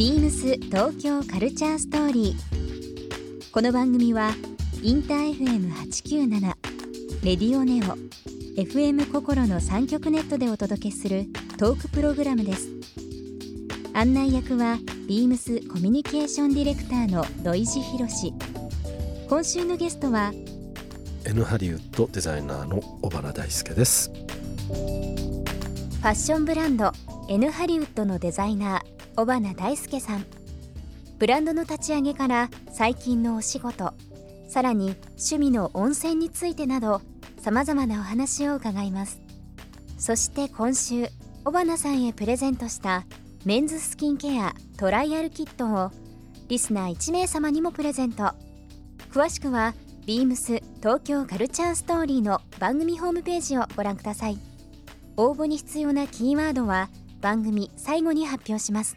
ビームス東京カルチャーストーリー。この番組はインター FM897 レディオネオ FM 心の三極ネットでお届けするトークプログラムです。案内役はビームスコミュニケーションディレクターの土井博志。今週のゲストは N ハリウッドデザイナーの小原大輔ですファッションブランド N ハリウッドのデザイナー小花大輔さん。ブランドの立ち上げから最近のお仕事さらに趣味の温泉についてなどさまざまなお話を伺います。そして今週小花さんへプレゼントしたメンズスキンケアトライアルキットをリスナー1名様にもプレゼント。詳しくはビームス東京カルチャーストーリーの番組ホームページをご覧ください。応募に必要なキーワードは番組最後に発表します。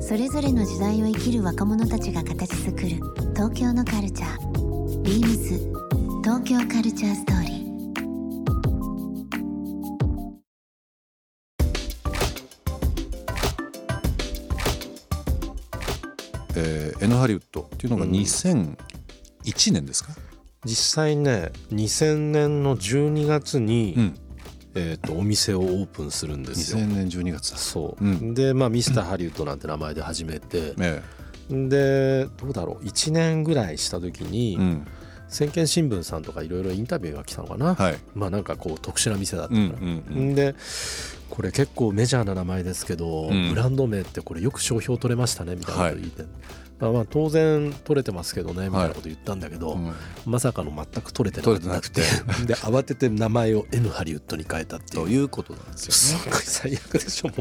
それぞれの時代を生きる若者たちが形作る東京のカルチャー。ビームス東京カルチャーストーリー。えー、N ハリウッドっていうのがうん。2001年ですか、実際ね2000年の12月に、うん、えー、とお店をオープンするんですよ。2000年12月。だそう、うん。でまあミスターハリウッドなんて名前で始めて、えでどうだろう。1年ぐらいした時に、えうん。先見新聞さんとかいろいろインタビューが来たのかな、はい。まあなんかこう特殊な店だったうんから、うんうんでこれ結構メジャーな名前ですけど、うん。ブランド名ってこれよく商標取れましたねみたいなこと言って、まあまあ当然取れてますけどねみたいなこと言ったんだけど、うん。まさかの全く取れてなくて。で慌てて名前を N ハリウッドに変えたっていう。ということなんですすよね。ごい最悪でしょも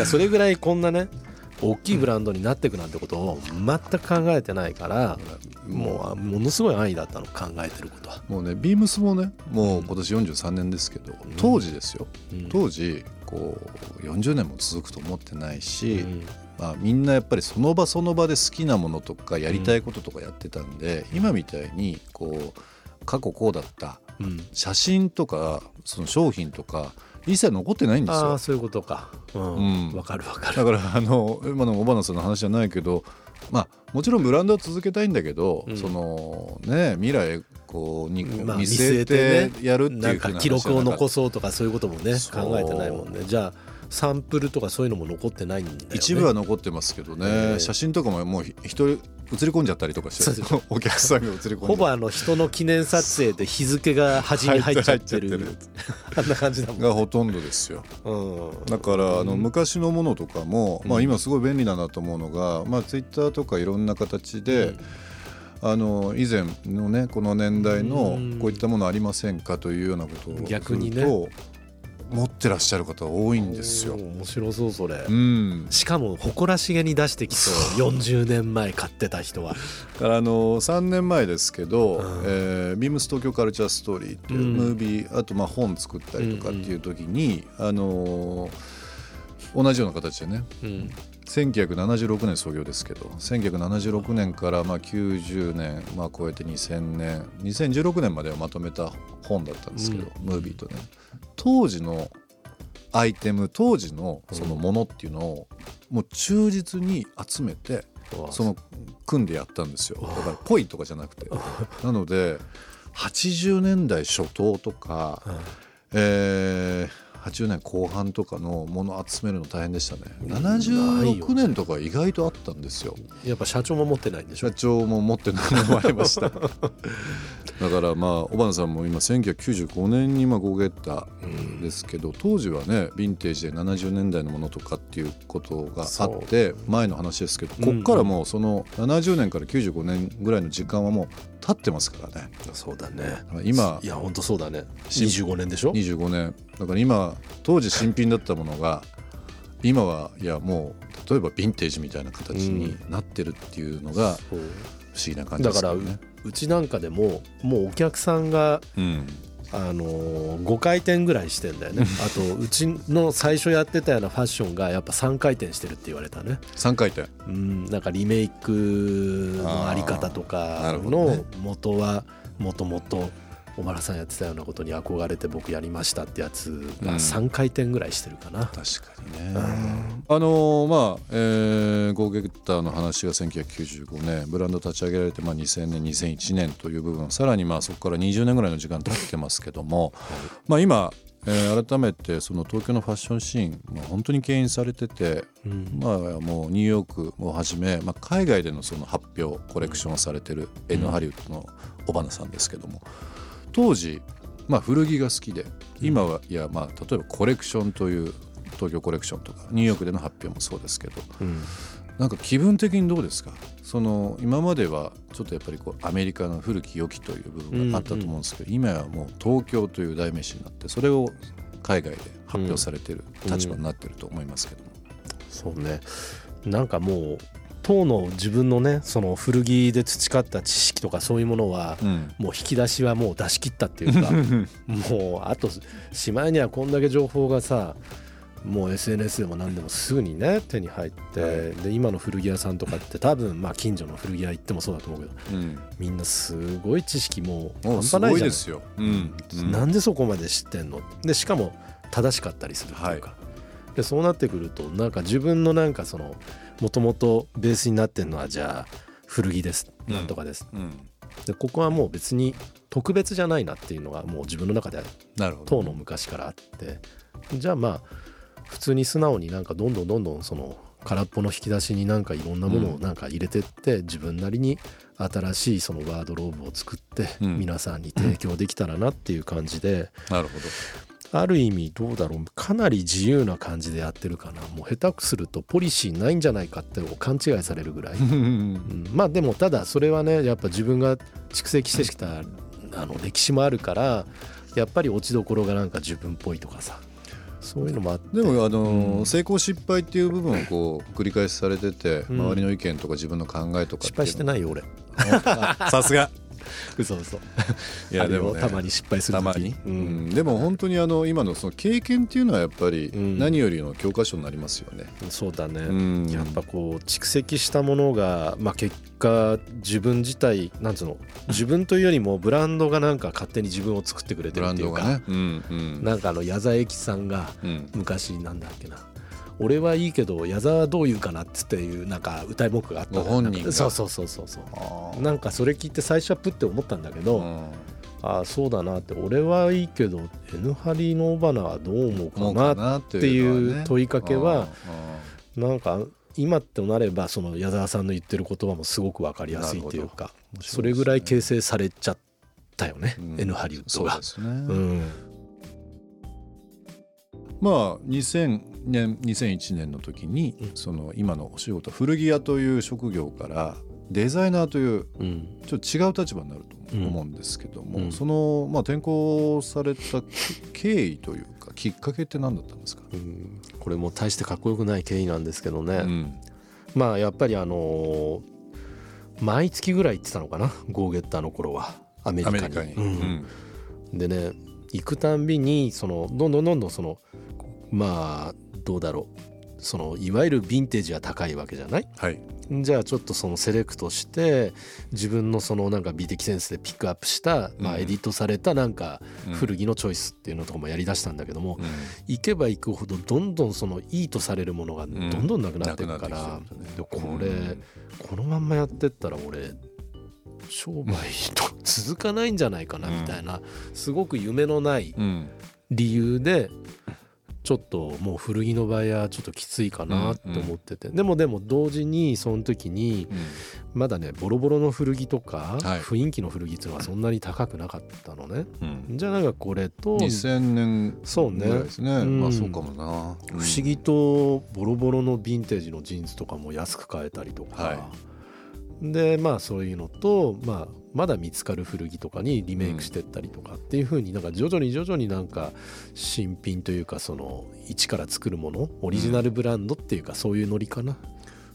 う。それぐらいこんなね大きいブランドになっていくなんてことを全く考えてないからもうものすごい安易だったの考えてることは、もうねビームスもねもう今年43年ですけど当時ですよ。うん。当時こう40年も続くと思ってないし、うんまあ、みんなやっぱりその場その場で好きなものとかやりたいこととかやってたんで、今みたいにこう過去こうだったうん。写真とかその商品とか一切残ってないんですよ。ああそういうことか。うん。うん。わかるわかる。だからあの今の小花さんの話じゃないけどまあもちろんブランドは続けたいんだけど、うん。そのね未来こうにまあ見据えてやるっていうなんか記録を残そうとかそういうこともね考えてないもんね。じゃあサンプルとかそういうのも残ってないんだよね。一部は残ってますけどね、ええ写真とかももう人映り込んじゃったりとかしてお客さんが映り込んじゃほぼあの人の記念撮影で日付が端に入っちゃってる。あんな感じだもんがほとんどですよ。うん。だからあのうん。昔のものとかも、まあ、うん今すごい便利だなと思うのが、まあ、ツイッターとかいろんな形で、あの以前のねこの年代のうん。こういったものありませんかというようなことを逆にね。すると持ってらっしゃる方多いんですよ。面白そうそれ、うん、しかも誇らしげに出してきそう。40年前買ってた人は。だからあの3年前ですけど、うん。えービームス東京カルチャーストーリーっていううん。ムービー、あとまあ本作ったりとかっていう時に、あのー同じような形でねうん1976年創業ですけど1976年からまあ90年、まあ、超えて2000年2016年まではまとめた本だったんですけど、ムービーとね。当時のアイテム当時のそのものっていうのをもう忠実に集めてその組んでやったんですよ。だからぽいとかじゃなくて。なので80年代初頭とか、えー80年後半とかのもの集めるの大変でしたね。76年とか意外とあったんですよ。やっぱ社長も持ってないんでしょ。社長も持ってないのもありましただからまあ小花さんも今1995年にまあごゲッタですけど当時はねヴィンテージで70年代のものとかっていうことがあって前の話ですけどこっからもうその70年から95年ぐらいの時間はもう経ってますからね。そうだね。今いや本当そうだね。し25年でしょ？25年。だから今当時新品だったものが今はいやもう例えばヴィンテージみたいな形になってるっていうのが不思議な感じですよね。うちなんかでももうお客さんがうん。あのー5回転ぐらいしてんだよね。あとうちの最初やってたようなファッションがやっぱ3回転してるって言われたね。3回転。うんなんかリメイクのあり方とかの元はもともと小原さんやってたようなことに憧れて僕やりましたってやつがうん。3回転ぐらいしてるかな、確かにね。あのーまあ、えーゴーゲッターの話が1995年ブランド立ち上げられて、まあ、2000年2001年という部分さらにまあそこから20年ぐらいの時間経ってますけども、まあ、今、えー改めてその東京のファッションシーン、まあ、本当に牽引されてて、うん。まあ、もうニューヨークをはじめ、まあ、海外でのその発表コレクションをされてる N ハリウッドの尾花さんですけども当時、まあ、古着が好きで今はいや、まあ、例えばコレクションという東京コレクションとかニューヨークでの発表もそうですけどうん。なんか気分的にどうですか？その今まではちょっとやっぱりこうアメリカの古き良きという部分があったと思うんですけど、今はもう東京という代名詞になってそれを海外で発表されてる立場になってると思いますけども。そうね。なんかもう当の自分のねその古着で培った知識とかそういうものは、うん。もう引き出しはもう出し切ったっていうか もうあとしまいにはこんだけ情報がさもう SNS でも何でもすぐにね手に入って、で今の古着屋さんとかって多分まあ近所の古着屋行ってもそうだと思うけどうん。みんなすごい知識もう半端ないじゃですよ。うん。なんでそこまで知ってんの？でしかも正しかったりするっていうか、でそうなってくるとなんか自分のなんかそのもともとベースになってるのはじゃあ古着です。うん。なんとかです、うん。でここはもう別に特別じゃないなっていうのがもう自分の中で。当の昔からあって。じゃあまあ普通に素直になんかどんどんどんどんその空っぽの引き出しになんかいろんなものをなんか入れてって、自分なりに新しいそのワードローブを作ってうん。皆さんに提供できたらなっていう感じで、なるほある意味どうだろう。かなり自由な感じでやってるかな。もう下手くするとポリシーないんじゃないかって勘違いされるぐらい、ど。うん。まあでもただそれはねやっぱ自分が蓄積してきたあの歴史もあるからやっぱり落ちどころがなんか自分っぽいとかさ。そういうのもあって。でもあのーうん。成功失敗っていう部分をこう繰り返しされてて、うん。周りの意見とか自分の考えとか失敗してないよ俺。いさすが嘘嘘。いやでも、ね、たまに失敗するたまに、ううん。んでも本当にあの今のその経験っていうのはやっぱりうん。何よりの教科書になりますよね。そうだね、うん。やっぱこう蓄積したものが、まあ、結果自分自体なんつうの自分というよりもブランドがなんか勝手に自分を作ってくれてブランるっていうか、ドがね。うんうん。なんかあの矢沢永吉さんがうん。昔なんだっけな俺はいいけど矢沢はどう言うかなっつっていうなんか歌い文句があった本人が。そうそうそうそうそう。なんかそれ聞いて最初はプって思ったんだけど、うん。ああそうだなって。俺はいいけど N ハリの尾花はどう思うかなっていう問いかけはうんなんか今となればその矢沢さんの言ってる言葉もすごく分かりやすいっていうかそれぐらい形成されちゃったよね、うん。N ハリウッドがそうで。すね。うんまあ2000年2001年の時に、うん。その今のお仕事古着屋という職業からデザイナーといううん。ちょっと違う立場になると思うん。ですけども、うん。その、まあ、転校された経緯というかきっかけって何だったんですか、うん。これも大してかっこよくない経緯なんですけどね、うん。まあやっぱりあのー毎月ぐらい行ってたのかな？ゴーゲッターの頃は。アメリカに。でね行くたんびにそのどんどんどんどんそのまあどうだろう。そのいわゆるヴィンテージが高いわけじゃない？はい、じゃあちょっとそのセレクトして自分のそのなんか美的センスでピックアップした、まあ、うんエディットされたなんかうん。古着のチョイスっていうのとかもやりだしたんだけども、うん。行けば行くほどどんどんそのいいとされるものがどんどんなくなっていくから、うんだね。でこれ、このまんまやってったら俺商売と続かないんじゃないかなみたいな、すごく夢のないうん。理由でちょっともう古着の場合はちょっときついかなって思ってて、でもでも同時にその時にまだねボロボロの古着とか、はい。雰囲気の古着っていうのはそんなに高くなかったのね。うん。じゃあなんかこれと2000年そうね。ぐらいですね。うん。まあそうかもな、不思議とボロボロのヴィンテージのジーンズとかも安く買えたりとか、はい。でまあそういうのと、まあ、まだ見つかる古着とかにリメイクしてったりとかっていう風になんか徐々に徐々になんか新品というかその一から作るものオリジナルブランドっていうかそういうノリかな、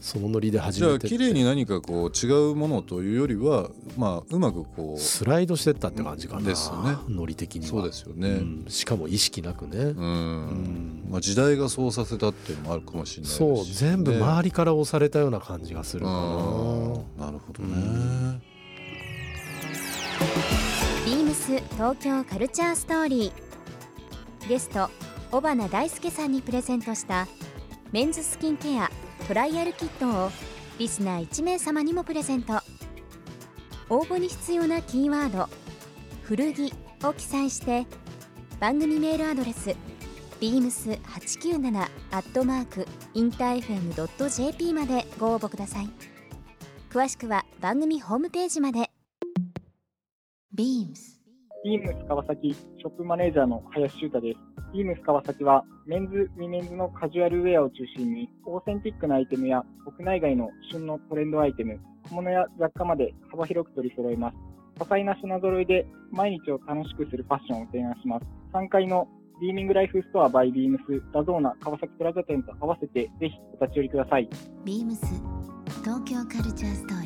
そのノリで始じゃあめてって。綺麗に何かこう違うものというよりはまあうまくこうスライドしてったって感じかな。ですよね。ノリ的には。そうですよね。うん。しかも意識なくね、うん、ん。まあ、時代がそうさせたっていうのもあるかもしれないそう全部ね周りから押されたような感じがするかな、うんなるほどね、ビームス東京カルチャーストーリー。ゲスト尾花大輔さんにプレゼントしたメンズスキンケアトライアルキットをリスナー1名様にもプレゼント。応募に必要なキーワード「古着」を記載して番組メールアドレス beams897 アットマークインター FM.jp までご応募ください。詳しくは番組ホームページまで。BEAMS ビームス川崎ショップマネージャーの林修太です。ビームス川崎はメンズ、ウィメンズのカジュアルウェアを中心にオーセンティックなアイテムや国内外の旬のトレンドアイテム、小物や雑貨まで幅広く取り揃えます。多彩な品揃えで毎日を楽しくするファッションを提案します。3階のビーミングライフストアバイビームスラゾーナ川崎プラザ店と合わせてぜひお立ち寄りください。BEAMS 東京 Culture Story